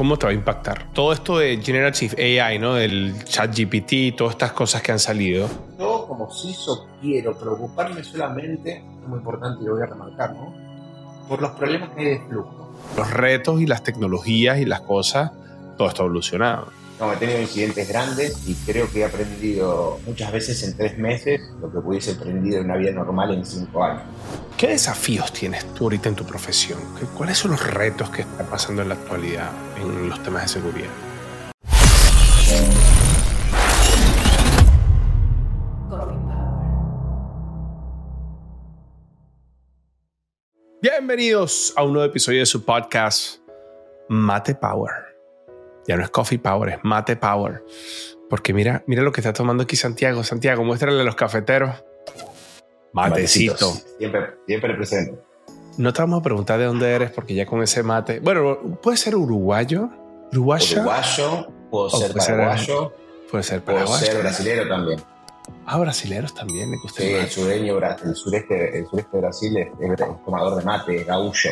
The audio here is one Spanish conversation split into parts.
¿Cómo te va a impactar? Todo esto de Generative AI, ¿no? Del chat GPT, todas estas cosas que han salido. Yo como CISO quiero preocuparme solamente, es muy importante y lo voy a remarcar, ¿no? Por los problemas que hay de flujo. Los retos y las tecnologías y las cosas, todo está evolucionado. No, he tenido incidentes grandes y creo que he aprendido muchas veces en tres meses lo que hubiese aprendido en una vida normal en cinco años. ¿Qué desafíos tienes tú ahorita en tu profesión? ¿Cuáles son los retos que están pasando en la actualidad en los temas de seguridad? Bienvenidos a un nuevo episodio de su podcast Mate Power. Ya no es Coffee Power, es Mate Power. Porque mira, mira lo que está tomando aquí Santiago. Santiago, muéstrale a los cafeteros. Matecito. Siempre, siempre presente. No te vamos a preguntar de dónde eres porque ya con ese mate. Bueno, puede ser uruguayo. Uruguayo. Uruguayo. Puedo ser paraguayo. puede ser paraguayo. Puedo ser brasilero también. Ah, brasileros también, Sí, el sureño, el sureste, el sureste de Brasil es, es, tomador de mate, es gaullo.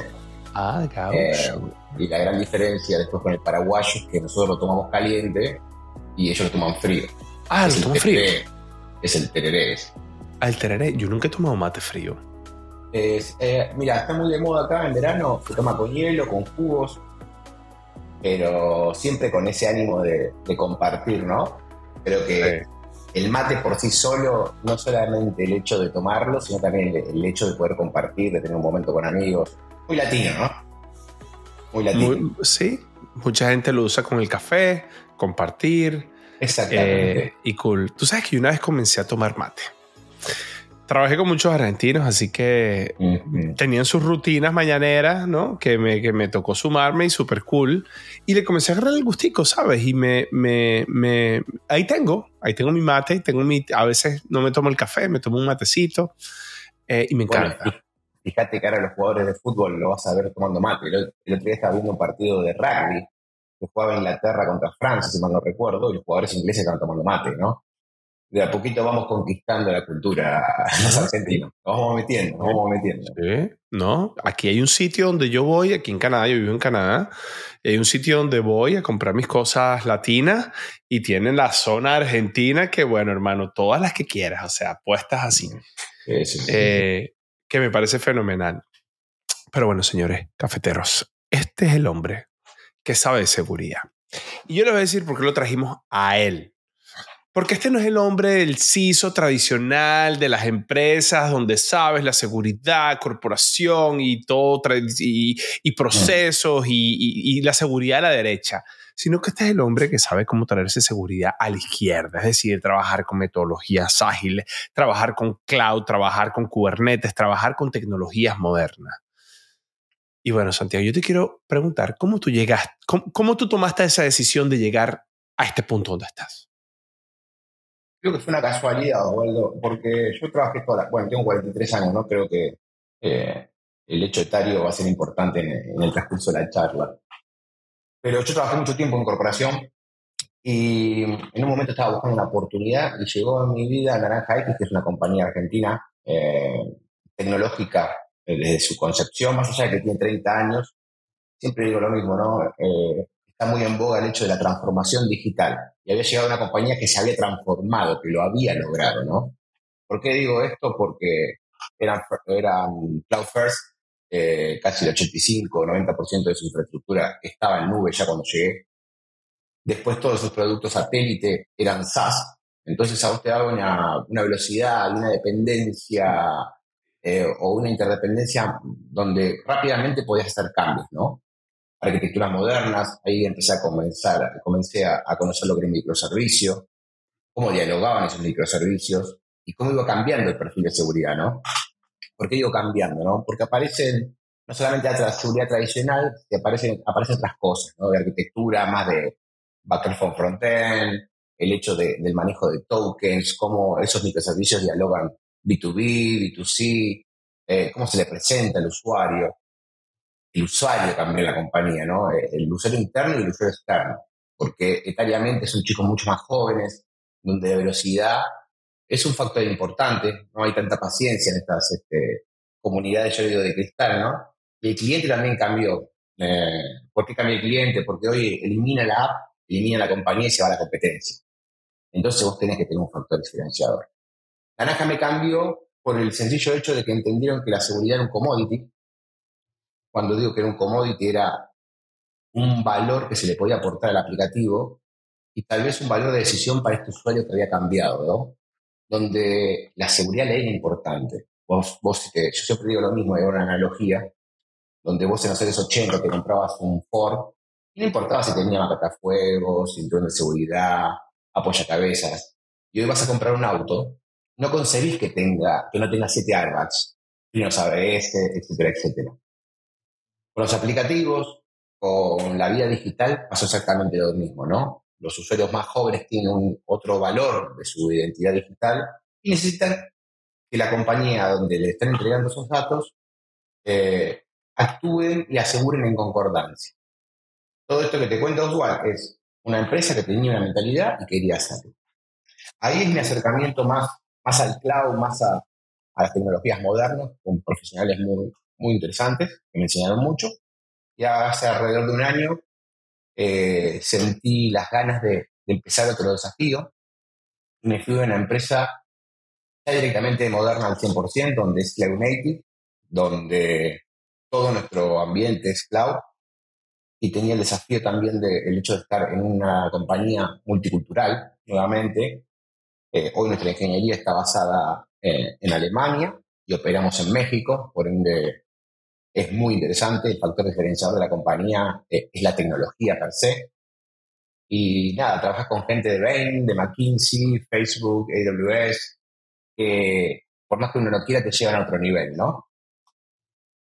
Ah, gaucho. Eh, y la gran diferencia después con el paraguayo es que nosotros lo tomamos caliente y ellos lo toman frío. Ah, lo toman frío. Es el tereré. Ah, el tereré. Yo nunca he tomado mate frío. Es, eh, mira, está muy de moda acá en verano. Se toma con hielo, con jugos. Pero siempre con ese ánimo de, compartir, ¿no? Creo que el mate por sí solo, no solamente el hecho de tomarlo, sino también el, hecho de poder compartir, de tener un momento con amigos. Muy latino, ¿no? Muy latino. sí, mucha gente lo usa con el café, compartir. Exactamente. Eh, y cool. Tú sabes que una vez comencé a tomar mate. Trabajé con muchos argentinos, así que tenían sus rutinas mañaneras, ¿no? Que me, que me tocó sumarme y súper cool. Y le comencé a agarrar el gustico, ¿sabes? Y me, me, me, ahí tengo, ahí tengo mi mate, tengo mi, a veces no me tomo el café, me tomo un matecito eh, y me encanta fíjate que ahora los jugadores de fútbol lo vas a ver tomando mate. El, otro día estaba viendo un partido de rugby que jugaba Inglaterra contra Francia, si mal no recuerdo, y los jugadores ingleses estaban tomando mate, ¿no? De a poquito vamos conquistando la cultura los argentinos. Nos vamos metiendo, nos vamos metiendo. Sí, ¿no? Aquí hay un sitio donde yo voy, aquí en Canadá, yo vivo en Canadá, hay un sitio donde voy a comprar mis cosas latinas y tienen la zona argentina que, bueno, hermano, todas las que quieras, o sea, puestas así. Sí, sí, sí. Eh, que me parece fenomenal. Pero bueno, señores, cafeteros, este es el hombre que sabe de seguridad. Y yo les voy a decir por qué lo trajimos a él. Porque este no es el hombre del CISO tradicional de las empresas donde sabes la seguridad, corporación y todo, y, y procesos y, y, la seguridad a la derecha sino que este es el hombre que sabe cómo traerse seguridad a la izquierda, es decir, trabajar con metodologías ágiles, trabajar con cloud, trabajar con Kubernetes, trabajar con tecnologías modernas. Y bueno, Santiago, yo te quiero preguntar, ¿cómo tú llegaste, cómo, tú tomaste esa decisión de llegar a este punto donde estás? Creo que fue una casualidad, Osvaldo, porque yo trabajé toda bueno, tengo 43 años, ¿no? Creo que eh, el hecho etario va a ser importante en el transcurso de la charla. Pero yo trabajé mucho tiempo en corporación y en un momento estaba buscando una oportunidad y llegó a mi vida Naranja X, que es una compañía argentina eh, tecnológica eh, desde su concepción, más allá de que tiene 30 años. Siempre digo lo mismo, ¿no? Eh, está muy en boga el hecho de la transformación digital. Y había llegado una compañía que se había transformado, que lo había logrado, ¿no? ¿Por qué digo esto? Porque eran, eran Cloud First eh, casi el 85 o 90% de su infraestructura estaba en nube ya cuando llegué. Después todos sus productos satélite eran SaaS, entonces a vos te daba una, velocidad, una dependencia eh, o una interdependencia donde rápidamente podías hacer cambios, ¿no? Arquitecturas modernas, ahí empecé a comenzar, comencé a, a conocer lo que era un microservicio, cómo dialogaban esos microservicios y cómo iba cambiando el perfil de seguridad, ¿no? ¿Por qué digo cambiando? ¿no? Porque aparecen no solamente la seguridad tradicional, aparecen, aparecen otras cosas, ¿no? de arquitectura, más de backend from frontend, el hecho del manejo de tokens, cómo esos microservicios dialogan B2B, B2C, eh, cómo se le presenta al usuario, el usuario también la compañía, ¿no? Eh, el usuario interno y el usuario externo, porque etariamente son chicos mucho más jóvenes, donde la velocidad es un factor importante, no hay tanta paciencia en estas este, comunidades, yo digo, de cristal, ¿no? Y el cliente también cambió. Eh, ¿Por qué cambia el cliente? Porque hoy elimina la app, elimina la compañía y se va a la competencia. Entonces vos tenés que tener un factor diferenciador. Naranja me cambió por el sencillo hecho de que entendieron que la seguridad era un commodity. Cuando digo que era un commodity era un valor que se le podía aportar al aplicativo y tal vez un valor de decisión para este usuario que había cambiado, ¿no? Donde la seguridad le era importante. Vos, vos, yo siempre digo lo mismo, era una analogía, donde vos en los años 80 te comprabas un Ford y no importaba si tenía matafuegos, cinturón de seguridad, apoyacabezas. Y hoy vas a comprar un auto, no concebís que, tenga, que no tenga siete airbags, frenos ABS, etcétera, etcétera. Con los aplicativos, con la vida digital, pasó exactamente lo mismo, ¿no? Los usuarios más jóvenes tienen un, otro valor de su identidad digital y necesitan que la compañía donde le están entregando esos datos eh, actúen y aseguren en concordancia. Todo esto que te cuento, Oswald, es una empresa que tenía una mentalidad y quería hacerlo. Ahí es mi acercamiento más, más al cloud, más a, las tecnologías modernas, con profesionales muy, muy interesantes que me enseñaron mucho. Y hace alrededor de un año eh, sentí las ganas de, de, empezar otro desafío me fui a una empresa ya directamente moderna al 100%, donde es Cloud Native, donde todo nuestro ambiente es cloud y tenía el desafío también del hecho de estar en una compañía multicultural, nuevamente. Eh, hoy nuestra ingeniería está basada eh, en Alemania y operamos en México, por ende es muy interesante. El factor diferenciador de la compañía eh, es la tecnología per se. Y nada, trabajas con gente de Bain, de McKinsey, Facebook, AWS, que por más que uno no quiera te llevan a otro nivel, ¿no?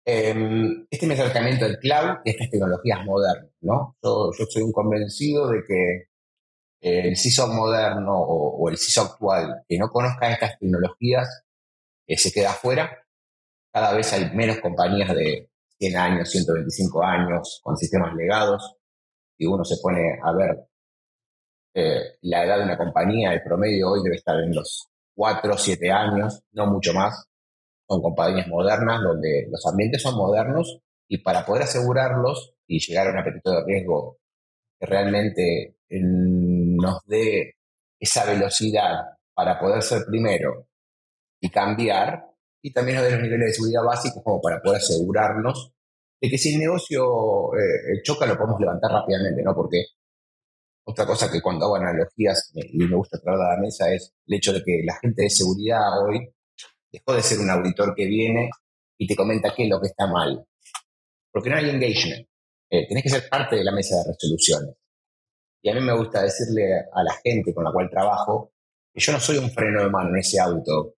Em, este es mi acercamiento al cloud y estas tecnologías modernas, ¿no? Yo, soy un convencido de que eh, el CISO moderno o, el CISO actual que no conozca estas tecnologías eh, se queda afuera. Cada vez hay menos compañías de 100 años, 125 años con sistemas legados. Y uno se pone a ver eh, la edad de una compañía, el promedio hoy debe estar en los 4 o 7 años, no mucho más son compañías modernas donde los ambientes son modernos y para poder asegurarlos y llegar a un apetito de riesgo que realmente nos dé esa velocidad para poder ser primero y cambiar, y también nos dé los niveles de seguridad básicos como para poder asegurarnos de que si el negocio eh, choca lo podemos levantar rápidamente, ¿no? Porque otra cosa que cuando hago analogías y me gusta traer a la mesa es el hecho de que la gente de seguridad hoy dejó de ser un auditor que viene y te comenta qué es lo que está mal. Porque no hay engagement. Eh, tenés que ser parte de la mesa de resoluciones. Y a mí me gusta decirle a la gente con la cual trabajo que yo no soy un freno de mano en ese auto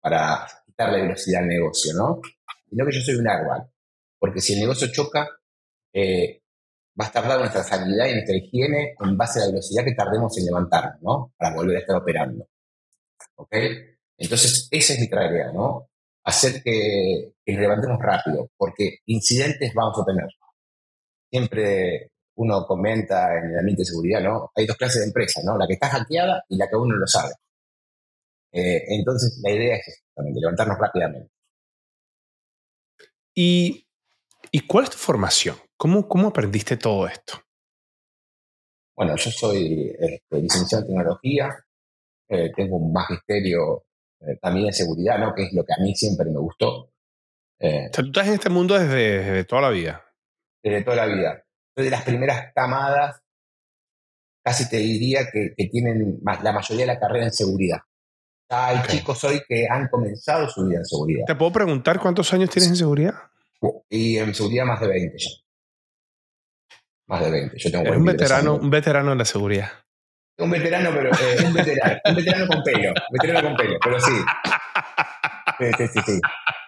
para quitarle velocidad al negocio, ¿no? Sino que yo soy un airbag. Porque si el negocio choca, eh, va a estar dado nuestra sanidad y nuestra higiene en base a la velocidad que tardemos en levantarnos, ¿no? Para volver a estar operando. ¿Ok? Entonces, esa es mi tarea, ¿no? Hacer que, nos levantemos rápido, porque incidentes vamos a tener. Siempre uno comenta en el ambiente de seguridad, ¿no? Hay dos clases de empresas, ¿no? La que está hackeada y la que uno lo sabe. Eh, entonces, la idea es justamente levantarnos rápidamente. ¿Y, ¿Y, cuál es tu formación? ¿Cómo, ¿Cómo aprendiste todo esto? Bueno, yo soy este, licenciado en tecnología, eh, tengo un magisterio eh, también en seguridad, ¿no? Que es lo que a mí siempre me gustó. Eh, o sea, tú estás en este mundo desde, toda la vida. Desde toda la vida. Soy de las primeras camadas, casi te diría que, tienen más, la mayoría de la carrera en seguridad. Hay chicos hoy que han comenzado su vida en seguridad. ¿Te puedo preguntar cuántos años tienes en seguridad? Y en seguridad más de 20 ya. Más de 20. Yo tengo un veterano, un veterano en la seguridad. Un veterano, pero eh, un veterano, un veterano con pelo, un veterano con pelo, pero sí. Sí, sí, sí.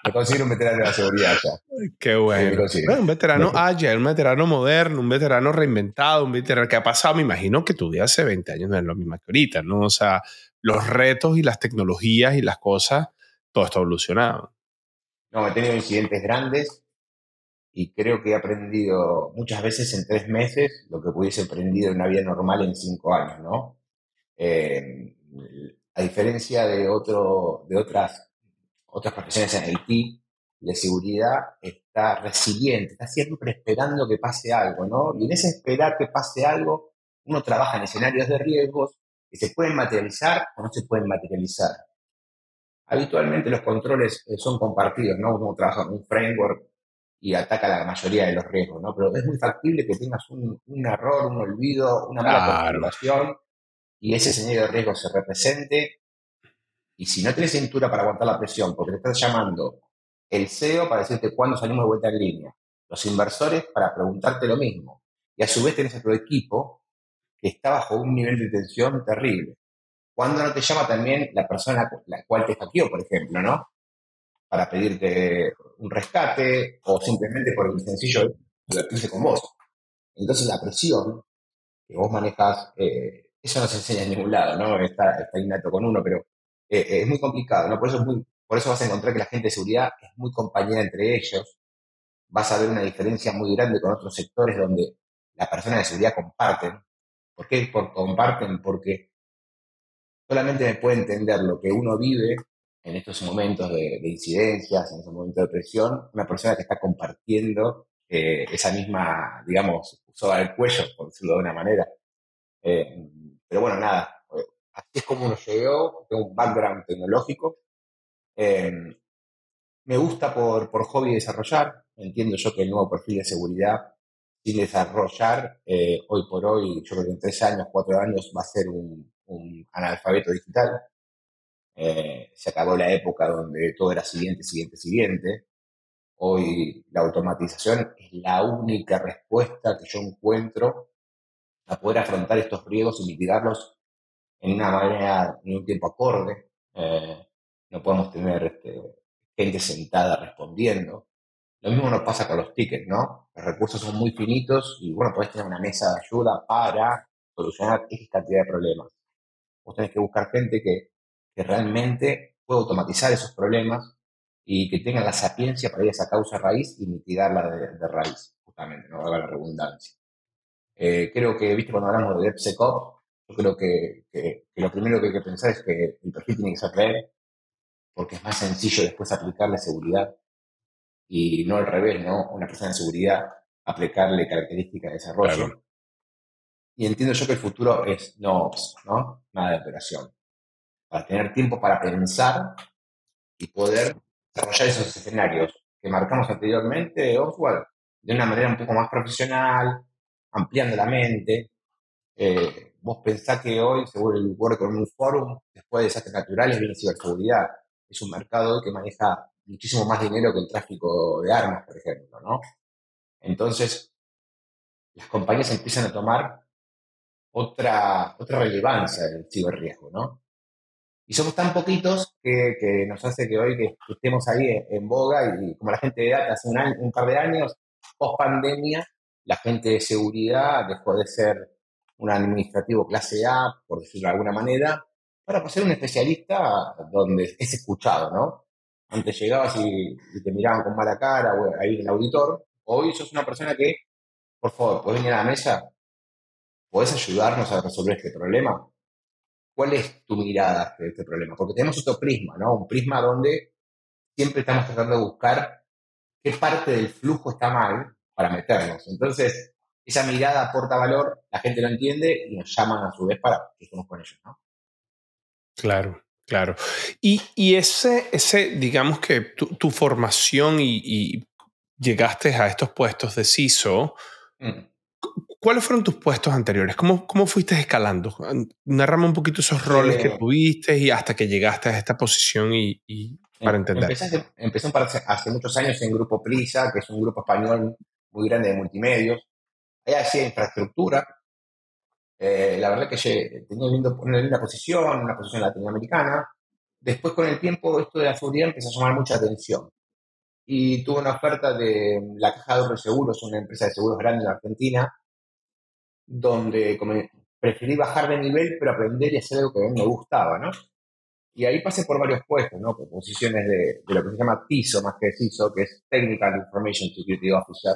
Me considero un veterano de la seguridad ya. Qué bueno. un veterano agile, un veterano moderno, un veterano reinventado, un veterano que ha pasado, me imagino que tu vida hace 20 años no es lo mismo que ahorita, ¿no? O sea, los retos y las tecnologías y las cosas, todo está evolucionado. No, he tenido incidentes grandes, y creo que he aprendido muchas veces en tres meses lo que pudiese aprendido en una vida normal en cinco años, ¿no? Eh, a diferencia de, otro, de otras, otras profesiones en Haití, la seguridad está resiliente, está siempre esperando que pase algo, ¿no? Y en ese esperar que pase algo, uno trabaja en escenarios de riesgos que se pueden materializar o no se pueden materializar. Habitualmente los controles eh, son compartidos, ¿no? Uno trabaja en un framework y ataca la mayoría de los riesgos, ¿no? Pero es muy factible que tengas un, error, un olvido, una mala configuración y ese escenario de riesgo se represente. Y si no tienes cintura para aguantar la presión, porque te estás llamando el CEO para decirte cuándo salimos de vuelta en línea, los inversores para preguntarte lo mismo, y a su vez tenés a tu equipo que está bajo un nivel de tensión terrible. ¿Cuándo no te llama también la persona la cual te hackeó, por ejemplo, ¿no? Para pedirte un rescate o simplemente por el sencillo divertirse con vos. Entonces la presión que vos manejas, eh, eso no se enseña en ningún lado, ¿no? Está, está innato con uno, pero eh, es muy complicado, ¿no? Por eso, es muy, por eso vas a encontrar que la gente de seguridad es muy compañera entre ellos. Vas a ver una diferencia muy grande con otros sectores donde las personas de seguridad comparten. ¿Por qué por, comparten? Porque solamente me puede entender lo que uno vive en estos momentos de, incidencias, en estos momentos de presión, una persona que está compartiendo eh, esa misma, digamos, soga del cuello, por decirlo de una manera. Eh, pero bueno, nada, eh, así es como uno llegó, tengo un background tecnológico. me gusta por, por hobby desarrollar, entiendo yo que el nuevo perfil de seguridad sin desarrollar, hoy por hoy, yo creo que en tres años, cuatro años va a ser un, un analfabeto digital. Eh, se acabó la época donde todo era siguiente, siguiente, siguiente. Hoy la automatización es la única respuesta que yo encuentro a poder afrontar estos riesgos y mitigarlos en una manera, en un tiempo acorde. Eh, no podemos tener este, gente sentada respondiendo. Lo mismo nos pasa con los tickets, ¿no? Los recursos son muy finitos y, bueno, podés tener una mesa de ayuda para solucionar X cantidad de problemas. Vos tenés que buscar gente que, realmente pueda automatizar esos problemas y que tenga la sapiencia para ir a esa causa raíz y mitigarla de, raíz, justamente, no haga la redundancia. Eh, creo que, viste, cuando hablamos de DevSecOps, yo creo que, lo primero que hay que pensar es que el perfil tiene que ser real, porque es más sencillo después aplicarle seguridad y no al revés, ¿no? Una persona de seguridad aplicarle características de desarrollo. Y entiendo yo que el futuro es no ops, ¿no? Nada de operación. Para tener tiempo para pensar y poder desarrollar esos escenarios que marcamos anteriormente, Oswald, de una manera un poco más profesional, ampliando la mente. Eh, vos pensás que hoy, según el World Economic Forum, después de desastres naturales viene ciberseguridad. Es un mercado que maneja muchísimo más dinero que el tráfico de armas, por ejemplo, ¿no? Entonces, las compañías empiezan a tomar otra, otra relevancia del ciberriesgo, ¿no? Y somos tan poquitos que, nos hace que hoy que estemos ahí en, boga y, como la gente de data hace un, un par de años, post pandemia, la gente de seguridad dejó de ser un administrativo clase A, por decirlo de alguna manera, para ser un especialista donde es escuchado, ¿no? Antes llegabas y, te miraban con mala cara, o ahí el auditor. Hoy sos una persona que, por favor, puedes venir a la mesa, ¿Puedes ayudarnos a resolver este problema? ¿Cuál es tu mirada de este problema? Porque tenemos otro prisma, ¿no? Un prisma donde siempre estamos tratando de buscar qué parte del flujo está mal para meternos. Entonces, esa mirada aporta valor, la gente lo entiende y nos llaman a su vez para que estemos con ellos, ¿no? Claro, claro. Y, ese, ese, digamos que tu, formación y, llegaste a estos puestos de CISO, mm. ¿Cuáles fueron tus puestos anteriores? ¿Cómo, cómo fuiste escalando? Narrame un poquito esos roles que tuviste y hasta que llegaste a esta posición y, para em, entender. Empecé, hace, muchos años en Grupo Prisa, que es un grupo español muy grande de multimedios. Ahí hacía infraestructura. Eh, la verdad que tenía una linda posición, una posición latinoamericana. Después, con el tiempo, esto de la seguridad empezó a llamar mucha atención. Y tuve una oferta de la Caja de Seguros, una empresa de seguros grande en Argentina, donde preferí bajar de nivel, pero aprender y hacer algo que a mí me gustaba, ¿no? Y ahí pasé por varios puestos, ¿no? Por posiciones de, lo que se llama TISO, más que CISO, que es Technical Information Security Officer,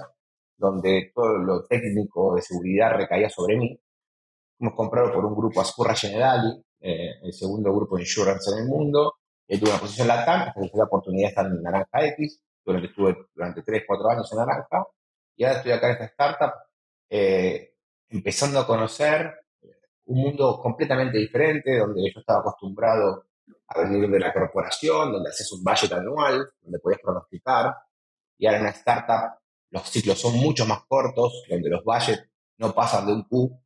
donde todo lo técnico de seguridad recaía sobre mí. Hemos comprado por un grupo Ascurra Generali, eh, el segundo grupo de insurance en el mundo. Y tuve una posición LATAM, hasta que la oportunidad de estar en Naranja X. durante, estuve durante 3, 4 años en Naranja, y ahora estoy acá en esta startup, eh, empezando a conocer un mundo completamente diferente, donde yo estaba acostumbrado a venir de la corporación, donde haces un budget anual, donde podías pronosticar, y ahora en una startup los ciclos son mucho más cortos, donde los budgets no pasan de un Q,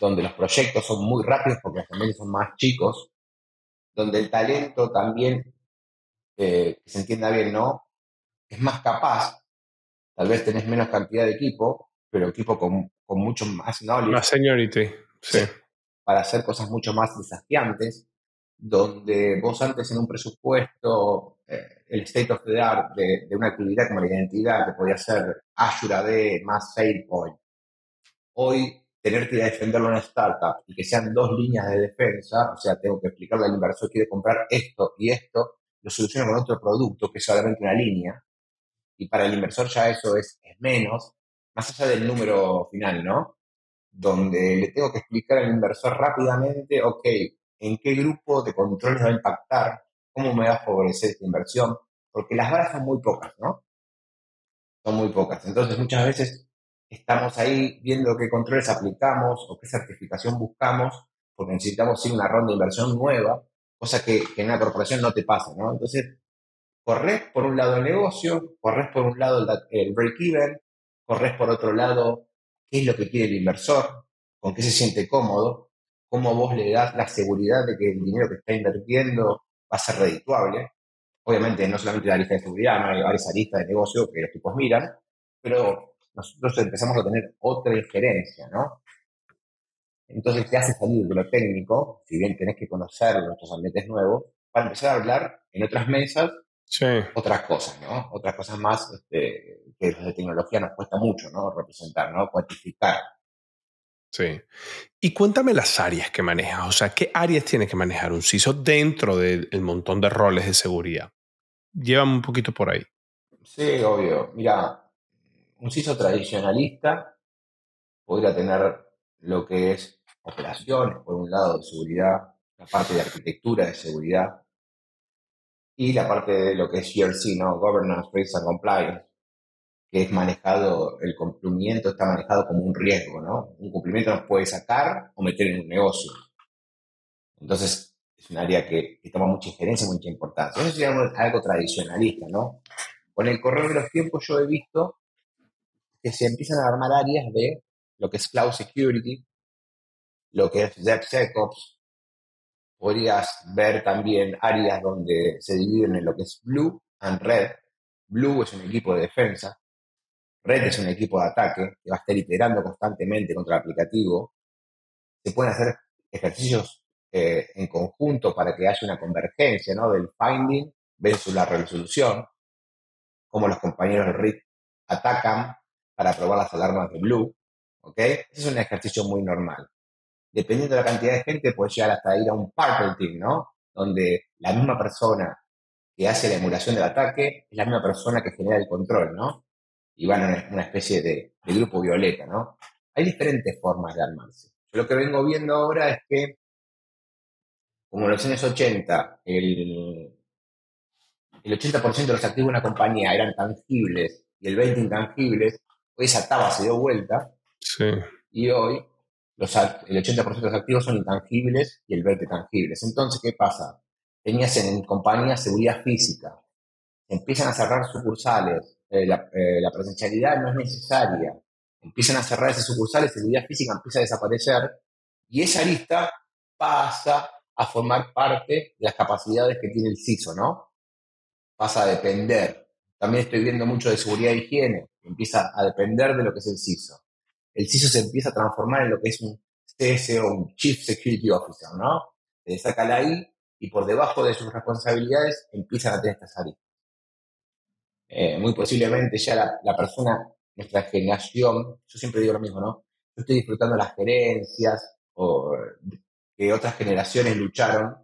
donde los proyectos son muy rápidos porque también son más chicos, donde el talento también, eh, que se entienda bien, ¿no? Es más capaz, tal vez tenés menos cantidad de equipo, pero equipo con, con mucho más knowledge. Más seniority, sí. Para hacer cosas mucho más desafiantes, donde vos antes en un presupuesto, eh, el state of the art de, de, una actividad como la identidad, que podía ser Azure AD más SailPoint, hoy tener que defenderlo en una startup y que sean dos líneas de defensa, o sea, tengo que explicarle al inversor quiere comprar esto y esto, lo soluciono con otro producto que es solamente una línea, y para el inversor ya eso es, es menos, más allá del número final, ¿no? Donde le tengo que explicar al inversor rápidamente, ok, en qué grupo de controles va a impactar, cómo me va a favorecer esta inversión, porque las varas son muy pocas, ¿no? Son muy pocas. Entonces, muchas veces estamos ahí viendo qué controles aplicamos o qué certificación buscamos, porque necesitamos ir una ronda de inversión nueva, cosa que, en una corporación no te pasa, ¿no? Entonces, corres por un lado el negocio, corres por un lado el, break-even, corres por otro lado qué es lo que quiere el inversor, con qué se siente cómodo, cómo vos le das la seguridad de que el dinero que está invirtiendo va a ser redituable. Obviamente, no solamente la lista de seguridad, no hay varias listas de negocio que los tipos miran, pero nosotros empezamos a tener otra injerencia, ¿no? Entonces te hace salir de lo técnico, si bien tenés que conocer nuestros ambientes nuevos, para empezar a hablar en otras mesas otras cosas, ¿no? Otras cosas más este, que de tecnología nos cuesta mucho, ¿no? Representar, ¿no? Cuantificar. Sí. Y cuéntame las áreas que manejas, o sea, ¿qué áreas tiene que manejar un CISO dentro del montón de roles de seguridad? Llévame un poquito por ahí. Sí, obvio. Mira, un CISO tradicionalista podría tener lo que es operaciones, por un lado, de seguridad, la parte de arquitectura de seguridad y la parte de lo que es GRC, ¿no? Governance, Risk and Compliance, que es manejado, el cumplimiento está manejado como un riesgo, ¿no? Un cumplimiento nos puede sacar o meter en un negocio. Entonces, es un área que, toma mucha injerencia, mucha importancia. Eso sería algo tradicionalista, ¿no? Con el correr de los tiempos yo he visto se empiezan a armar áreas de lo que es Cloud Security, lo que es DevSecOps. Podrías ver también áreas donde se dividen en lo que es Blue and Red. Blue es un equipo de defensa, Red es un equipo de ataque que va a estar iterando constantemente contra el aplicativo. Se pueden hacer ejercicios eh, en conjunto para que haya una convergencia ¿no? del finding versus la resolución, como los compañeros de RIT atacan para probar las alarmas de Blue. ¿ok? Es un ejercicio muy normal. Dependiendo de la cantidad de gente, puede llegar hasta ir a un Purple Team, ¿no? Donde la misma persona que hace la emulación del ataque es la misma persona que genera el control, ¿no? Y van a una especie de, grupo violeta, ¿no? Hay diferentes formas de armarse. Lo que vengo viendo ahora es que, como en los años 80, el, el 80% de los activos de una compañía eran tangibles y el 20% intangibles, esa tabla se dio vuelta y hoy los, el 80% de los activos son intangibles y el 20% tangibles. Entonces, ¿qué pasa? Tenías en compañía seguridad física, empiezan a cerrar sucursales, eh, eh, la, presencialidad no es necesaria, empiezan a cerrar esas sucursales, seguridad física empieza a desaparecer y esa lista pasa a formar parte de las capacidades que tiene el CISO, ¿no? Pasa a depender. También estoy viendo mucho de seguridad e higiene empieza a depender de lo que es el CISO. El CISO se empieza a transformar en lo que es un CSO, un Chief Security Officer, ¿no? Se saca la I y por debajo de sus responsabilidades empiezan a tener estas áreas. Eh, muy posiblemente ya la, persona, nuestra generación, yo siempre digo lo mismo, ¿no? Yo estoy disfrutando las gerencias o que otras generaciones lucharon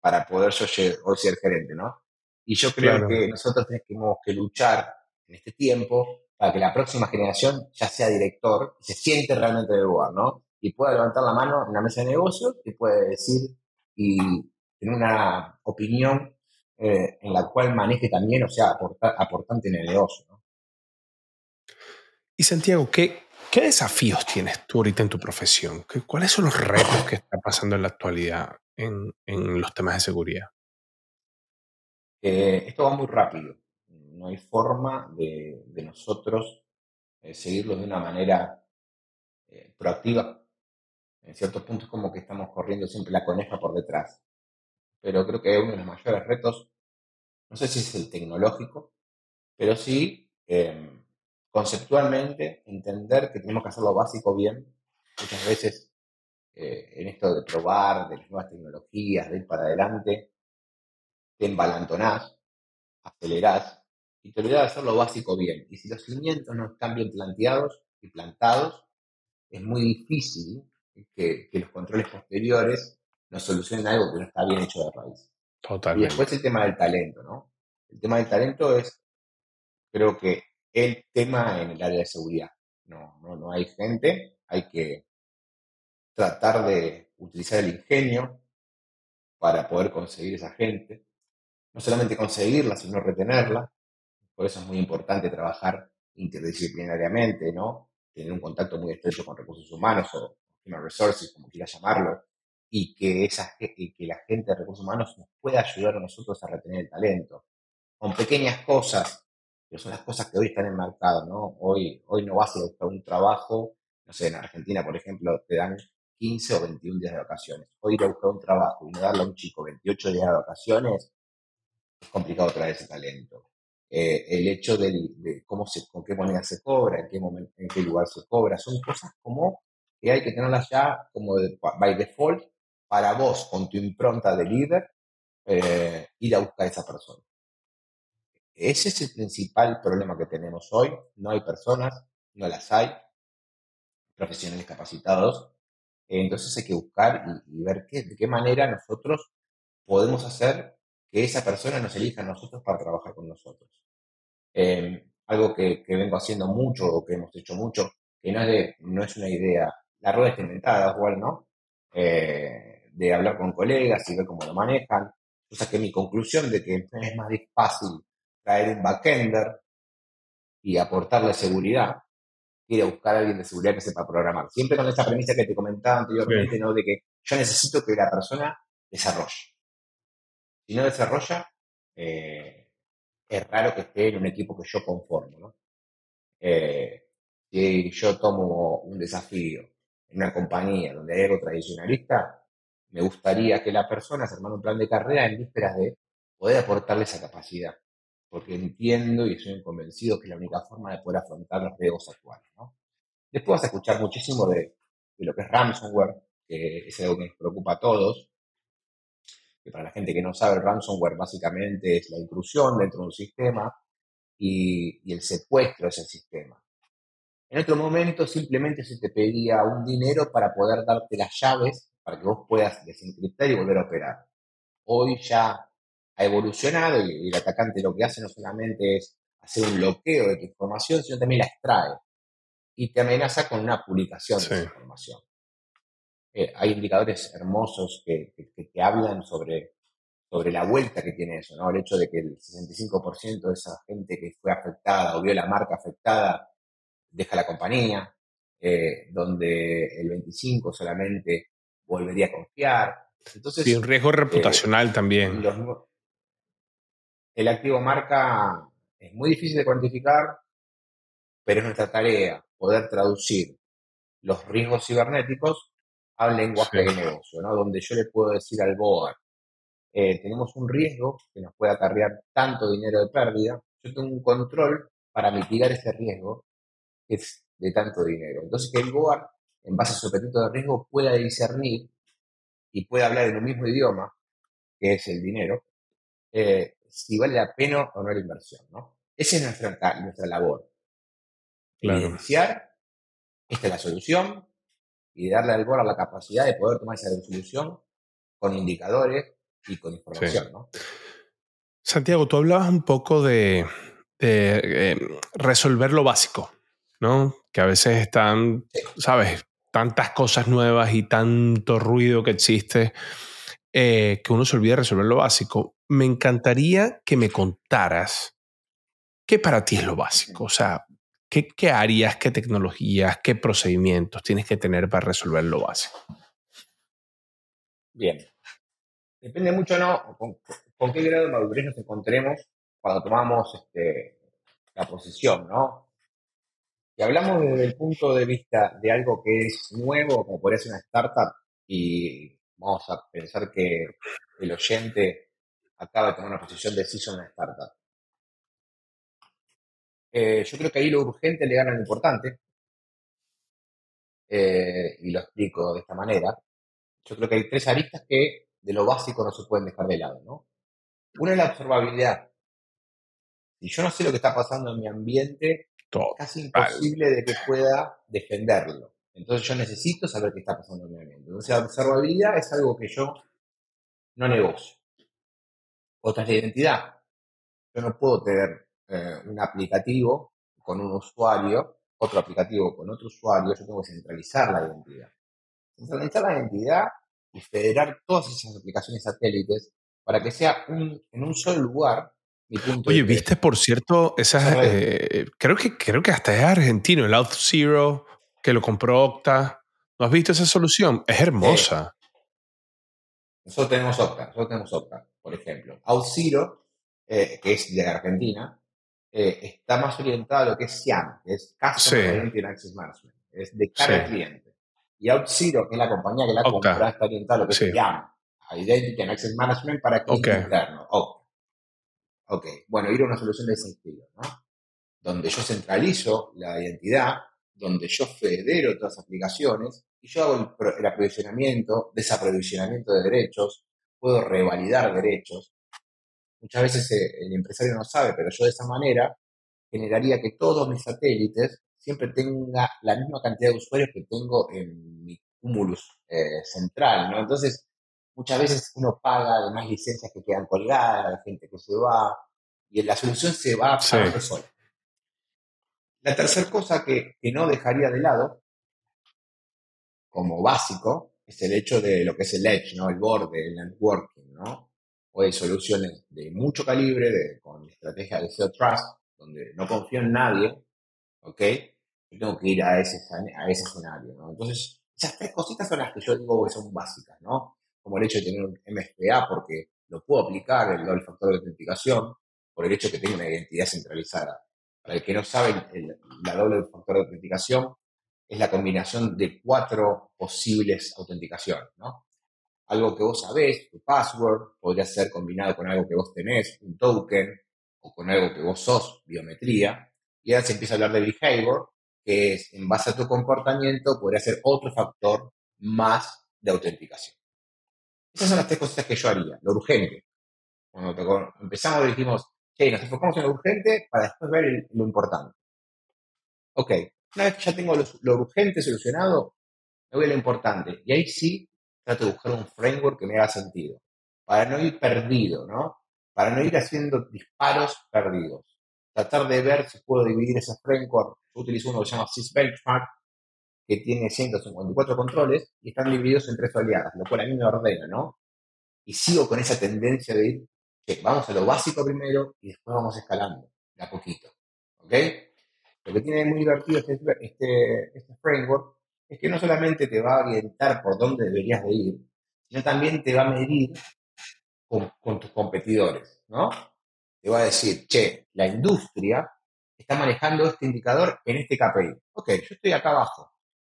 para poder yo hoy ser gerente, ¿no? Y yo creo que nosotros tenemos que luchar en este tiempo para que la próxima generación ya sea director y se siente realmente del lugar, ¿no? Y pueda levantar la mano en una mesa de negocios y puede decir y tener una opinión eh, en la cual maneje también, o sea, aportante en el negocio. Y Santiago, ¿qué, ¿qué desafíos tienes tú ahorita en tu profesión? ¿Cuáles son los retos que están pasando en la actualidad en, en los temas de seguridad? Eh, esto va muy rápido. No hay forma de, nosotros eh, seguirlo de una manera proactiva. En ciertos puntos como que estamos corriendo siempre la coneja por detrás. Pero creo que uno de los mayores retos, no sé si es el tecnológico, pero sí em, conceptualmente entender que tenemos que hacer lo básico bien. Muchas veces eh, en esto de probar, de las nuevas tecnologías, de ir para adelante, te embalantonás, acelerás y te olvidas de hacer lo básico bien. Y si los cimientos no están bien planteados y plantados, es muy difícil que, los controles posteriores nos solucionen algo que no está bien hecho de raíz. Totalmente. Y después el tema del talento, ¿no? El tema del talento es, creo que, el tema en el área de seguridad. No, no, no hay gente, hay que tratar de utilizar el ingenio para poder conseguir esa gente. No solamente conseguirla, sino retenerla. Por eso es muy importante trabajar interdisciplinariamente, ¿no? Tener un contacto muy estrecho con recursos humanos o human resources, como quieras llamarlo, y que, esa, y que la gente de recursos humanos nos pueda ayudar a nosotros a retener el talento. Con pequeñas cosas, que son las cosas que hoy están en el mercado, ¿no? Hoy, hoy no vas a buscar un trabajo, no sé, en Argentina, por ejemplo, te dan 15 o 21 días de vacaciones. Hoy ir a buscar un trabajo y no darle a un chico 28 días de vacaciones, es complicado traer ese talento. Eh, el hecho de cómo se, con qué moneda se cobra, en qué, momento, en qué lugar se cobra, son cosas como que hay que tenerlas ya como de, by default para vos, con tu impronta de líder, eh, ir a buscar a esa persona. Ese es el principal problema que tenemos hoy. No hay personas, no las hay, profesionales capacitados. Entonces hay que buscar y, ver qué, de qué manera nosotros podemos hacer que esa persona nos elija a nosotros para trabajar con nosotros. Eh, algo que, que, vengo haciendo mucho o que hemos hecho mucho, que no es, de, no es una idea la rueda está inventada, igual, ¿no? Eh, de hablar con colegas y ver cómo lo manejan. O sea que mi conclusión de que es más fácil traer un backender y aportarle seguridad que ir a buscar a alguien de seguridad que sepa programar. Siempre con esa premisa que te comentaba anteriormente, ¿no? De que yo necesito que la persona desarrolle. Si no desarrolla, eh, es raro que esté en un equipo que yo conformo, ¿no? Eh, si yo tomo un desafío en una compañía donde hay algo tradicionalista, me gustaría que la persona se armara un plan de carrera en vísperas de poder aportarle esa capacidad, porque entiendo y estoy convencido que es la única forma de poder afrontar los riesgos actuales. Después vas a escuchar muchísimo de, lo que es ransomware, que es algo que nos preocupa a todos, que para la gente que no sabe, el ransomware básicamente es la intrusión dentro de un sistema y, y el secuestro de ese sistema. En otro momento simplemente se te pedía un dinero para poder darte las llaves para que vos puedas desencriptar y volver a operar. Hoy ya ha evolucionado y el atacante lo que hace no solamente es hacer un bloqueo de tu información, sino también la extrae y te amenaza con una publicación de esa información. Eh, hay indicadores hermosos que, que, hablan sobre, sobre la vuelta que tiene eso, ¿no? El hecho de que el 65% de esa gente que fue afectada o vio la marca afectada deja la compañía, eh, donde el 25 solamente volvería a confiar. Entonces, sí, un riesgo eh, reputacional también. el activo marca es muy difícil de cuantificar, pero es nuestra tarea poder traducir los riesgos cibernéticos un lenguaje de negocio, ¿no? donde yo le puedo decir al BOA, eh, tenemos un riesgo que nos puede acarrear tanto dinero de pérdida, yo tengo un control para mitigar ese riesgo es de tanto dinero. Entonces que el BOAR, en base a su apetito de riesgo, pueda discernir y pueda hablar en el mismo idioma, que es el dinero, eh, si vale la pena o no la inversión. ¿no? Esa es nuestra, nuestra labor. Iniciar, esta es la solución, y darle al BOAR la capacidad de poder tomar esa solución con indicadores y con información. ¿no? Santiago, tú hablabas un poco de, eh, resolver lo básico. ¿no? Que a veces están, ¿sabes? Tantas cosas nuevas y tanto ruido que existe eh, que uno se olvida resolver lo básico. me encantaría que me contaras qué para ti es lo básico. O sea, ¿qué, qué áreas, qué tecnologías, qué procedimientos tienes que tener para resolver lo básico? Bien. Depende mucho, ¿no? Con, qué grado de madurez nos encontremos cuando tomamos este, la posición, ¿no? Si hablamos desde el punto de vista de algo que es nuevo, como podría ser una startup, y vamos a pensar que el oyente acaba de tomar una posición de en una startup. Eh, yo creo que ahí lo urgente le gana lo importante, eh, y lo explico de esta manera. Yo creo que hay tres aristas que de lo básico no se pueden dejar de lado, ¿no? Una es la observabilidad. Si yo no sé lo que está pasando en mi ambiente, es casi imposible de que pueda defenderlo. Entonces yo necesito saber qué está pasando en mi ambiente. Entonces la observabilidad es algo que yo no negocio. Otra es la identidad. Yo no puedo tener eh, un aplicativo con un usuario, otro aplicativo con otro usuario, yo tengo que centralizar la identidad. Centralizar la identidad y federar todas esas aplicaciones satélites para que sea un, en un solo lugar Oye, viste, por cierto, esas, eh, creo, que, creo que hasta es argentino, el Auth Zero, que lo compró Octa. ¿No has visto esa solución? Es hermosa. Nosotros tenemos Octa, nosotros tenemos Octa, por ejemplo. Auth Zero, eh, que es de Argentina, eh, está más orientado a lo que es SIAM, que es Customer Identity Access Management, es de cara al cliente. Y Auth Zero, que es la compañía que la compra, está orientada a lo que es SIAM, Identity and Access Management para cliente okay. interno, Octa. Ok, bueno, ir a una solución de ese estilo, ¿no? Donde yo centralizo la identidad, donde yo federo todas las aplicaciones y yo hago el, aprovisionamiento, desaprovisionamiento de derechos, puedo revalidar derechos. Muchas veces eh, el empresario no sabe, pero yo de esa manera generaría que todos mis satélites siempre tenga la misma cantidad de usuarios que tengo en mi cumulus eh, central, ¿no? Entonces, Muchas veces uno paga además licencias que quedan colgadas, la gente que se va, y la solución se va a pagar sola. La tercera cosa que, que no dejaría de lado, como básico, es el hecho de lo que es el edge, ¿no? el borde, el networking. ¿no? O hay soluciones de mucho calibre, de, con estrategia de Zero Trust, donde no confío en nadie, ¿ok? Yo tengo que ir a ese, a ese escenario, ¿no? Entonces, esas tres cositas son las que yo digo que son básicas, ¿no? como el hecho de tener un MFA, porque lo puedo aplicar, el doble factor de autenticación, por el hecho de que tengo una identidad centralizada. Para el que no sabe, la doble factor de autenticación es la combinación de cuatro posibles autenticaciones, ¿no? Algo que vos sabés, tu password, podría ser combinado con algo que vos tenés, un token, o con algo que vos sos, biometría. Y ahora se empieza a hablar de behavior, que es, en base a tu comportamiento, podría ser otro factor más de autenticación. Esas son las tres cosas que yo haría. Lo urgente. Cuando empezamos dijimos, che, nos enfocamos en lo urgente para después ver lo importante. Ok, una vez que ya tengo lo, urgente solucionado, me voy a lo importante. Y ahí sí trato de buscar un framework que me haga sentido. Para no ir perdido, ¿no? Para no ir haciendo disparos perdidos. Tratar de ver si puedo dividir ese framework. Yo utilizo uno que se llama SysBenchmark, que tiene 154 controles y están divididos en tres oleadas, lo cual a mí me ordena, ¿no? Y sigo con esa tendencia de ir, vamos a lo básico primero y después vamos escalando, de a poquito, ¿ok? Lo que tiene muy divertido este, este, este framework es que no solamente te va a orientar por dónde deberías de ir, sino también te va a medir con, tus competidores, ¿no? Te va a decir, che, la industria está manejando este indicador en este KPI. Ok, yo estoy acá abajo.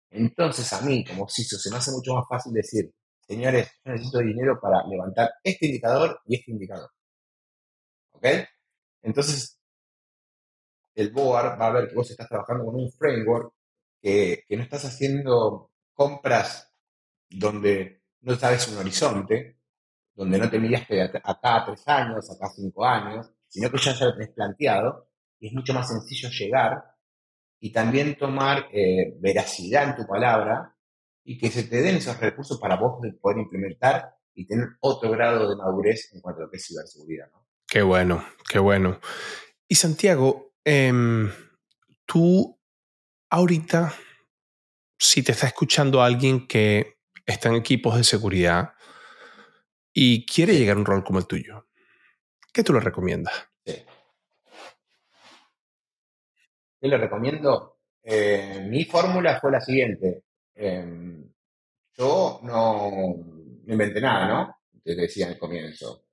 Entonces a mí, como CISO, se me hace mucho más fácil decir, señores, yo necesito dinero para levantar este indicador y este indicador. ¿Ok? Entonces, el board va a ver que vos estás trabajando con un framework que, no estás haciendo compras donde no sabes un horizonte, donde no te miraste acá a tres años, acá a cinco años, sino que ya ya lo tenés planteado y es mucho más sencillo llegar y también tomar eh, veracidad en tu palabra y que se te den esos recursos para vos poder implementar y tener otro grado de madurez en cuanto a lo que es ciberseguridad. ¿no? Qué bueno, qué bueno. Y Santiago, em, tú ahorita, si te está escuchando alguien que está en equipos de seguridad y quiere llegar a un rol como el tuyo, ¿qué tú le recomiendas? Sí. ¿Qué le recomiendo? Eh, mi fórmula fue la siguiente. Em, yo no, no inventé nada, ¿no? Te decía en el comienzo.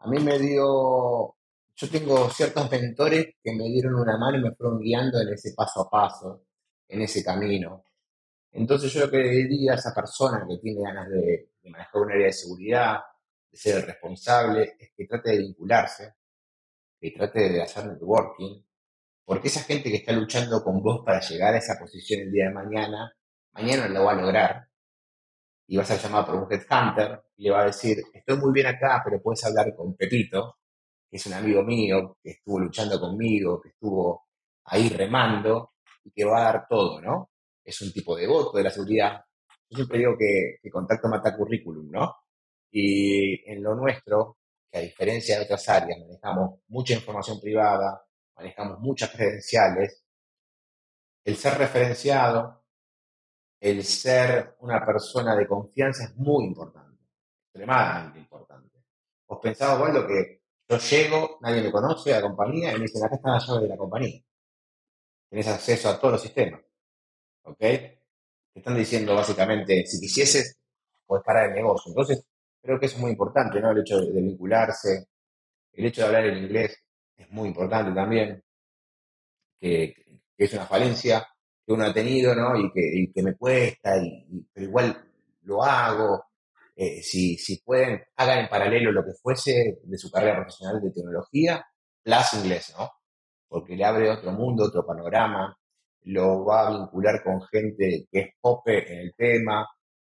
A mí me dio, yo tengo ciertos mentores que me dieron una mano y me fueron guiando en ese paso a paso, en ese camino. Entonces yo lo que le diría a esa persona que tiene ganas de, manejar un área de seguridad, de ser el responsable, es que trate de vincularse, que trate de hacer networking, porque esa gente que está luchando con vos para llegar a esa posición el día de mañana, mañana lo va a lograr. Y va a ser llamado por un headhunter y le va a decir, estoy muy bien acá, pero puedes hablar con Pepito, que es un amigo mío, que estuvo luchando conmigo, que estuvo ahí remando y que va a dar todo, ¿no? Es un tipo de voto de la seguridad. Yo siempre digo que, que contacto mata currículum, ¿no? Y en lo nuestro, que a diferencia de otras áreas, manejamos mucha información privada, manejamos muchas credenciales, el ser referenciado, el ser una persona de confianza es muy importante, extremadamente importante. Vos pensabas, bueno, que yo llego, nadie me conoce a la compañía y me dicen, acá está la llave de la compañía. Tenés acceso a todos los sistemas. ¿Ok? Te están diciendo básicamente, si quisieses, puedes parar el negocio. Entonces, creo que es muy importante, ¿no? El hecho de, vincularse, el hecho de hablar el inglés es muy importante también, que, es una falencia que uno ha tenido, ¿no? Y que, me cuesta, y, pero igual lo hago. Eh, si, si pueden, hagan en paralelo lo que fuese de su carrera profesional de tecnología, plus inglés, ¿no? Porque le abre otro mundo, otro panorama, lo va a vincular con gente que es pope en el tema,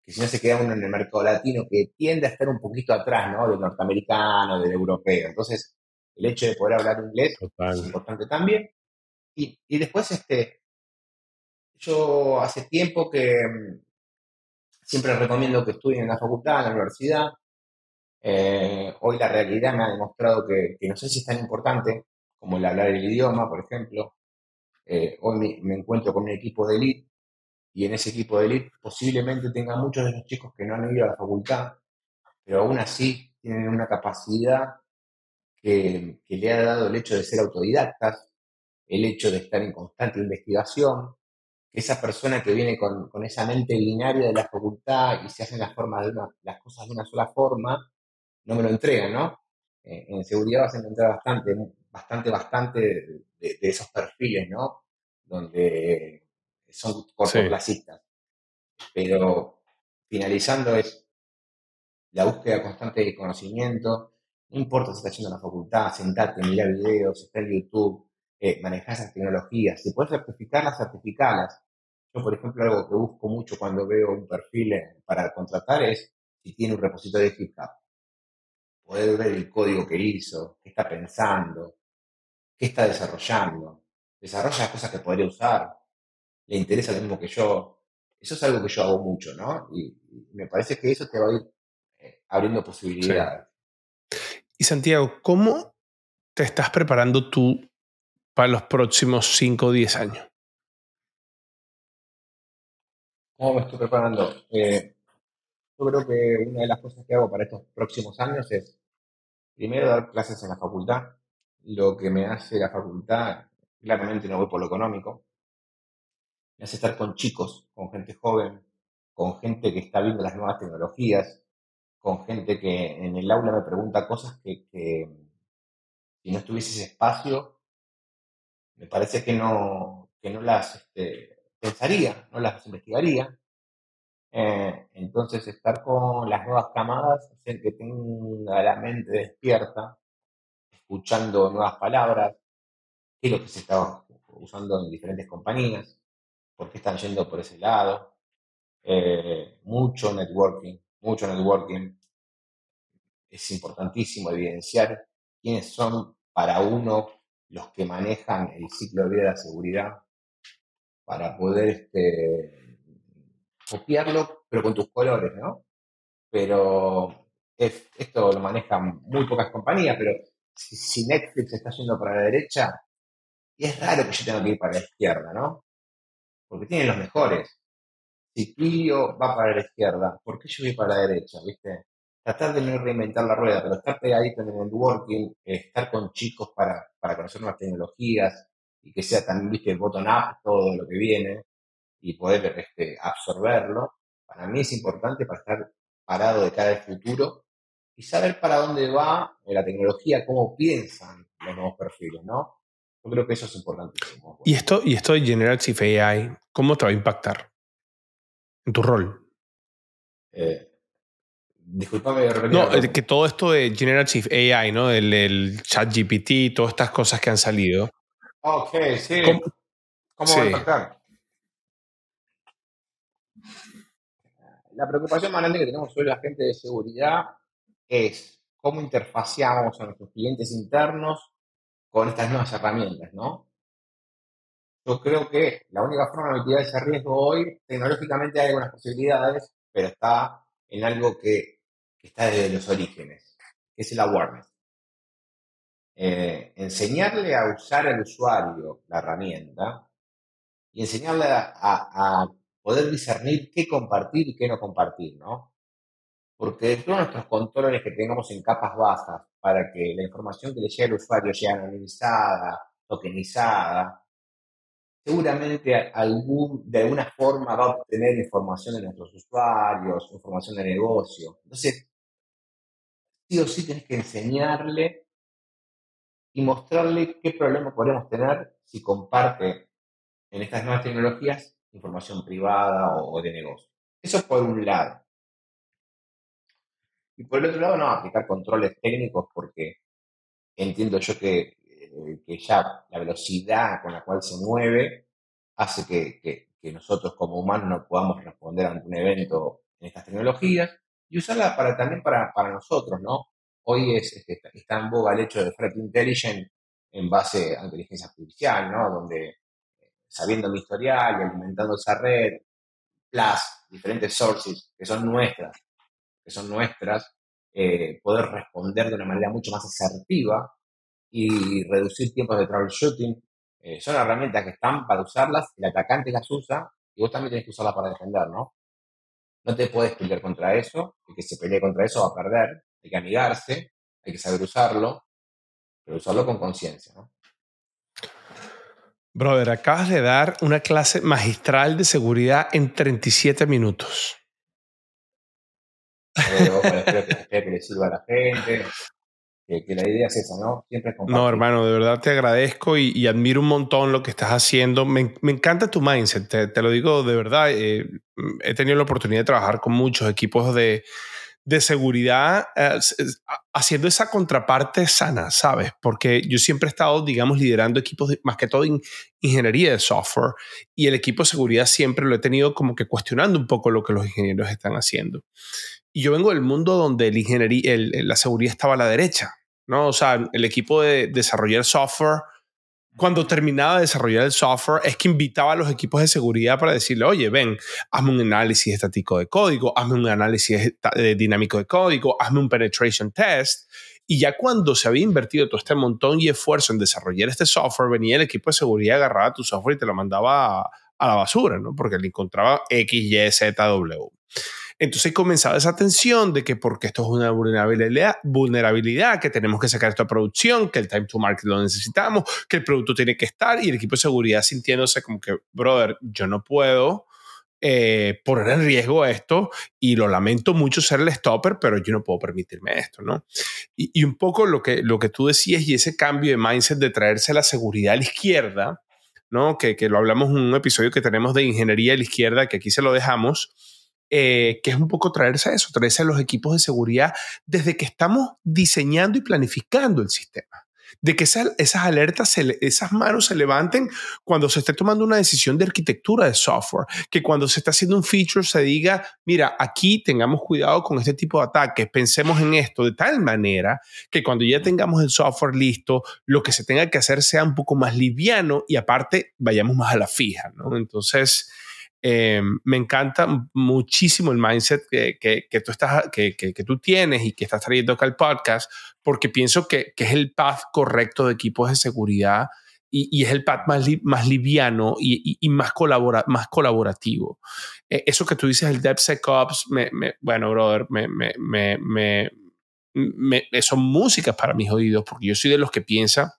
que si no se queda uno en el mercado latino, que tiende a estar un poquito atrás, ¿no? Del norteamericano, del europeo. Entonces, el hecho de poder hablar inglés es Total. importante también. Y, y después, este, yo hace tiempo que mm, siempre recomiendo que estudien en la facultad, en la universidad. Eh, hoy la realidad me ha demostrado que, que no sé si es tan importante como el hablar el idioma, por ejemplo. Eh, hoy me, encuentro con un equipo de elite y en ese equipo de elite posiblemente tenga muchos de los chicos que no han ido a la facultad, pero aún así tienen una capacidad que, que le ha dado el hecho de ser autodidactas, el hecho de estar en constante investigación, esa persona que viene con, con esa mente binaria de la facultad y se hacen las, formas de las cosas de una sola forma, no me lo entregan, ¿no? Eh, en seguridad vas a encontrar bastante, bastante, bastante de, de esos perfiles, ¿no? Donde son cortoplacistas. Pero finalizando es la búsqueda constante de conocimiento, no importa si estás yendo a la facultad, sentarte, mirar videos, está en YouTube, eh, manejar esas tecnologías. Si puedes certificarlas, certificalas. Yo, por ejemplo, algo que busco mucho cuando veo un perfil para contratar es si tiene un repositorio de GitHub. Poder ver el código que hizo, qué está pensando, qué está desarrollando. Desarrolla cosas que podría usar, le interesa lo mismo que yo. Eso es algo que yo hago mucho, ¿no? Y, y me parece que eso te va a ir eh, abriendo posibilidades. Y Santiago, ¿cómo te estás preparando tú para los próximos 5 o 10 años? ¿Cómo me estoy preparando? Eh, yo creo que una de las cosas que hago para estos próximos años es, primero, dar clases en la facultad. Lo que me hace la facultad, claramente no voy por lo económico, me hace estar con chicos, con gente joven, con gente que está viendo las nuevas tecnologías, con gente que en el aula me pregunta cosas que, si no estuviese ese espacio, me parece que no, que no las este, pensaría, no las investigaría. Eh, entonces, estar con las nuevas camadas, hacer que tenga la mente despierta, escuchando nuevas palabras, qué es lo que se está usando en diferentes compañías, por qué están yendo por ese lado. Eh, mucho networking, mucho networking. Es importantísimo evidenciar quiénes son para uno los que manejan el ciclo de vida de la seguridad para poder este, copiarlo, pero con tus colores, ¿no? Pero es- esto lo manejan muy pocas compañías, pero si, Netflix está yendo para la derecha, y es raro que yo tenga que ir para la izquierda, ¿no? Porque tienen los mejores. Si Clio va para la izquierda, ¿por qué yo voy para la derecha, viste? tratar de no reinventar la rueda, pero estar pegadito en el networking, estar con chicos para, para conocer nuevas tecnologías y que sea también, viste, el bottom-up, todo lo que viene y poder este, absorberlo, para mí es importante para estar parado de cara al futuro y saber para dónde va la tecnología, cómo piensan los nuevos perfiles, ¿no? Yo creo que eso es importante. ¿Y esto, y esto de Generative AI, cómo te va a impactar en tu rol? Eh, disculpame, No, que todo esto de Generative AI, ¿no? El, el chat GPT, todas estas cosas que han salido. Ok, sí. ¿Cómo, va a impactar? La preocupación más grande que tenemos hoy la gente de seguridad es cómo interfaceamos a nuestros clientes internos con estas nuevas herramientas, ¿no? Yo creo que la única forma de mitigar ese riesgo hoy, tecnológicamente hay algunas posibilidades, pero está en algo que, está desde los orígenes, que es el awareness. Eh, enseñarle a usar al usuario la herramienta y enseñarle a, a, poder discernir qué compartir y qué no compartir, ¿no? Porque de todos nuestros controles que tengamos en capas bajas para que la información que le llegue al usuario sea anonimizada, tokenizada, seguramente algún, de alguna forma va a obtener información de nuestros usuarios, información de negocio. Entonces, sí o sí tienes que enseñarle y mostrarle qué problema podemos tener si comparte en estas nuevas tecnologías información privada o de negocio. Eso por un lado. Y por el otro lado, no, aplicar controles técnicos porque entiendo yo que, eh, que ya la velocidad con la cual se mueve hace que, que, nosotros como humanos no podamos responder ante un evento en estas tecnologías y usarla para, también para, para nosotros, ¿no? Hoy es, este, está en boga el hecho de threat intelligence en base a inteligencia artificial, ¿no? Donde eh, sabiendo mi historial y alimentando esa red, plus diferentes sources que son nuestras, que son nuestras, eh, poder responder de una manera mucho más asertiva y reducir tiempos de troubleshooting. Eh, son herramientas que están para usarlas, el atacante las usa y vos también tenés que usarlas para defender, ¿no? No te puedes pelear contra eso, el que se pelee contra eso va a perder, hay que amigarse, hay que saber usarlo, pero usarlo con conciencia, ¿no? Brother, acabas de dar una clase magistral de seguridad en 37 minutos que, le sirva a la gente. Que, la idea es esa, ¿no? Siempre No, hermano, de verdad te agradezco y, admiro un montón lo que estás haciendo. Me, encanta tu mindset, te, lo digo de verdad. Eh, he tenido la oportunidad de trabajar con muchos equipos de, de seguridad eh, haciendo esa contraparte sana, ¿sabes? Porque yo siempre he estado, digamos, liderando equipos más que todo en ingeniería de software y el equipo de seguridad siempre lo he tenido como que cuestionando un poco lo que los ingenieros están haciendo. Y yo vengo del mundo donde la seguridad estaba a la derecha, ¿no? O sea, el equipo de desarrollar software, cuando terminaba de desarrollar el software, es que invitaba a los equipos de seguridad para decirle, oye, ven, hazme un análisis estático de código, hazme un análisis dinámico de código, hazme un penetration test. Y ya cuando se había invertido todo este montón y esfuerzo en desarrollar este software, venía el equipo de seguridad, agarraba tu software y te lo mandaba a, a la basura, ¿no? Porque le encontraba X, Y, Z, W. Entonces comenzaba esa tensión de que porque esto es una vulnerabilidad, vulnerabilidad, que tenemos que sacar esta producción, que el time to market lo necesitamos, que el producto tiene que estar y el equipo de seguridad sintiéndose como que, brother, yo no puedo eh, poner en riesgo esto y lo lamento mucho ser el stopper, pero yo no puedo permitirme esto, ¿no? Y, un poco lo que, lo que tú decías y ese cambio de mindset de traerse la seguridad a la izquierda, ¿no? Que, que lo hablamos en un episodio que tenemos de ingeniería a la izquierda, que aquí se lo dejamos eh, que es un poco traerse a eso, traerse a los equipos de seguridad desde que estamos diseñando y planificando el sistema. De que esas, esas alertas, esas manos se levanten cuando se esté tomando una decisión de arquitectura de software, que cuando se está haciendo un feature se diga, mira, aquí tengamos cuidado con este tipo de ataques, pensemos en esto de tal manera que cuando ya tengamos el software listo, lo que se tenga que hacer sea un poco más liviano y aparte vayamos más a la fija, ¿no? Entonces, eh, me encanta muchísimo el mindset que, que, tú estás, que, que, tú tienes y que estás trayendo acá al podcast, porque pienso que, es el path correcto de equipos de seguridad y, es el path más, liviano y, más, colabora, más colaborativo. Eh, eso que tú dices, el DevSecOps, me, me, bueno, brother, me, me, me, son músicas para mis oídos, porque yo soy de los que piensa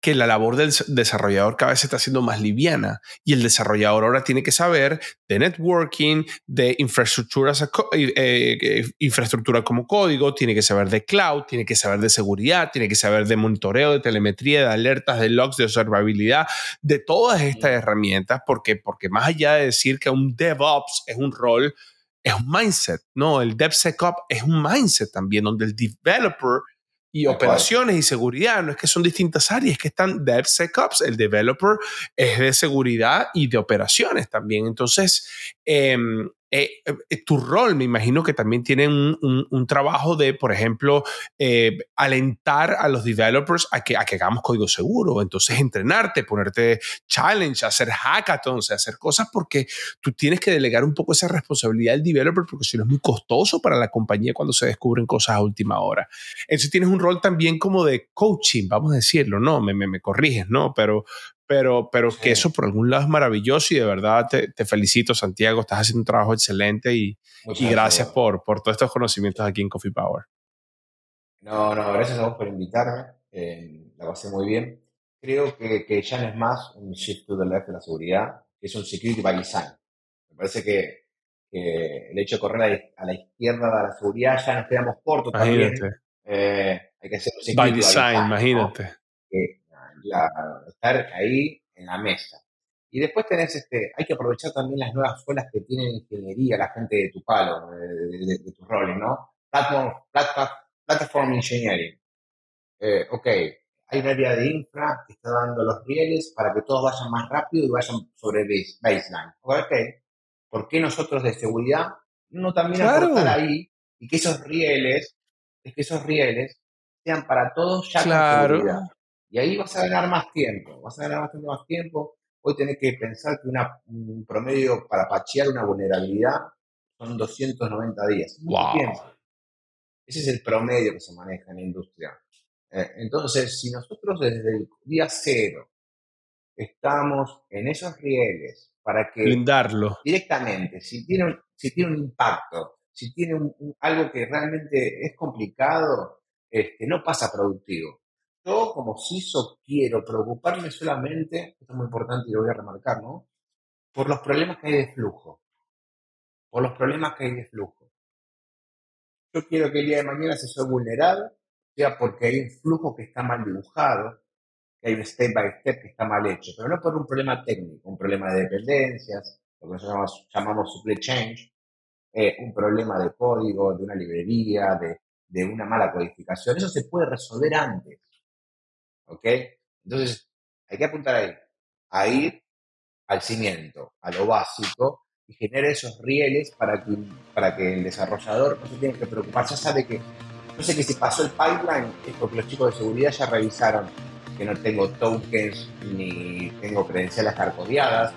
que la labor del desarrollador cada vez se está haciendo más liviana y el desarrollador ahora tiene que saber de networking, de infraestructuras, eh, eh, infraestructura como código, tiene que saber de cloud, tiene que saber de seguridad, tiene que saber de monitoreo, de telemetría, de alertas, de logs, de observabilidad, de todas estas herramientas, porque, porque más allá de decir que un DevOps es un rol, es un mindset, ¿no? El DevSecOps es un mindset también, donde el developer y operaciones y seguridad. No es que son distintas áreas, es que están DevSecOps. El developer es de seguridad y de operaciones también. Entonces, em, eh, eh, tu rol, me imagino que también tienen un, trabajo de, por ejemplo, eh, alentar a los developers a que, que hagamos código seguro. Entonces, entrenarte, ponerte challenge, hacer hackathons, hacer cosas porque tú tienes que delegar un poco esa responsabilidad del developer porque si no es muy costoso para la compañía cuando se descubren cosas a última hora. Entonces, tienes un rol también como de coaching, vamos a decirlo, ¿no? Me, me corriges, ¿no? Pero, pero, pero que eso por algún lado es maravilloso y de verdad te, te felicito, Santiago, estás haciendo un trabajo excelente y, y gracias por, por todos estos conocimientos aquí en Coffee Power. No, no, gracias a vos por invitarme, eh, la pasé muy bien. Creo que, que, ya no es más un shift to the left de la seguridad, es un security by design. Me parece que, que el hecho de correr a la, izquierda de la seguridad ya nos quedamos cortos también. Eh, hay que hacer un security by design, imagínate estar ahí en la mesa. Y después tenés, este, hay que aprovechar también las nuevas escuelas que tienen ingeniería, la gente de tu palo, de, de, tus roles, ¿no? Platform, platform, platform engineering. Eh, ok, hay un área de infra que está dando los rieles para que todos vayan más rápido y vayan sobre baseline. Ok, ¿por qué nosotros de seguridad no también aportar ahí y que esos rieles, es que esos rieles sean para todos ya claro. con seguridad? Y ahí vas a ganar más tiempo, vas a ganar bastante más tiempo. Hoy tenés que pensar que una, un promedio para pachear una vulnerabilidad son 290 días. Wow. Ese es el promedio que se maneja en la industria. Eh, entonces, si nosotros desde el día cero estamos en esos rieles para que blindarlo directamente, si tiene un, si tiene un impacto, si tiene algo que realmente es complicado, este, no pasa productivo. Yo como CISO quiero preocuparme solamente, esto es muy importante y lo voy a remarcar, ¿no? Por los problemas que hay de flujo. Por los problemas que hay de flujo. Yo quiero que el día de mañana si soy vulnerable, sea porque hay un flujo que está mal dibujado, que hay un step by step que está mal hecho, pero no por un problema técnico, un problema de dependencias, lo que nosotros llamamos, supply change, eh, un problema de código, de una librería, de, de una mala codificación. Eso se puede resolver antes. ¿Ok? Entonces, hay que apuntar ahí, a ir al cimiento, a lo básico, y generar esos rieles para que, para que el desarrollador no se tenga que preocupar. Ya sabe que, no sé que si pasó el pipeline es porque los chicos de seguridad ya revisaron que no tengo tokens ni tengo credenciales carcodeadas,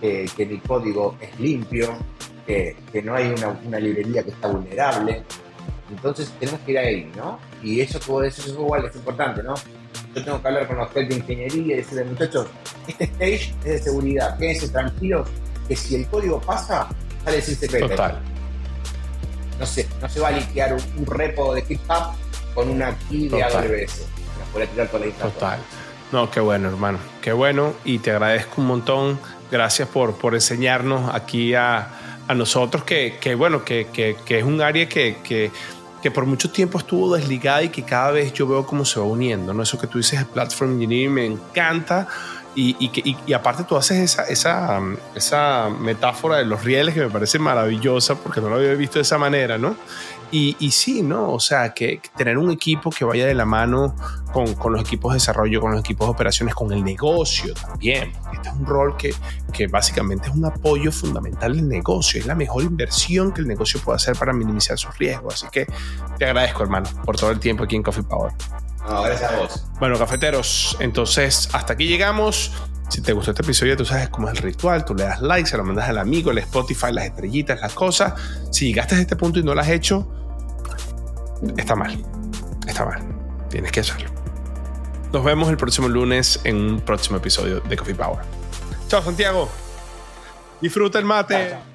que, mi código es limpio, que, que no hay una, una, librería que está vulnerable. Entonces tenemos que ir ahí, ¿no? Y eso, eso es igual, es importante, ¿no? Yo tengo que hablar con los de ingeniería y decirle, muchachos, este stage es de seguridad, quédense tranquilos que si el código pasa, sale sin secreto. Total. No se, no se va a liquear un, repo de GitHub con una key de AWS. Total. No, qué bueno, hermano. Qué bueno y te agradezco un montón. Gracias por, por enseñarnos aquí a, a nosotros que, que bueno, que, que, que, es un área que, que por mucho tiempo estuvo desligada y que cada vez yo veo cómo se va uniendo, ¿no? Eso que tú dices de Platform Engineering me encanta y, aparte tú haces esa, metáfora de los rieles que me parece maravillosa porque no lo había visto de esa manera, ¿no? Y, y, sí, ¿no? O sea, que, tener un equipo que vaya de la mano con, con, los equipos de desarrollo, con los equipos de operaciones, con el negocio también. Este es un rol que, que básicamente es un apoyo fundamental del negocio. Es la mejor inversión que el negocio puede hacer para minimizar sus riesgos. Así que te agradezco, hermano, por todo el tiempo aquí en Coffee Power. No, gracias a vos. Bueno, cafeteros, entonces hasta aquí llegamos. Si te gustó este episodio, tú sabes cómo es el ritual. Tú le das like, se lo mandas al amigo, el Spotify, las estrellitas, las cosas. Si llegaste a este punto y no lo has hecho, está mal. Está mal. Tienes que hacerlo. Nos vemos el próximo lunes en un próximo episodio de Coffee Power. Chao, Santiago. Disfruta el mate.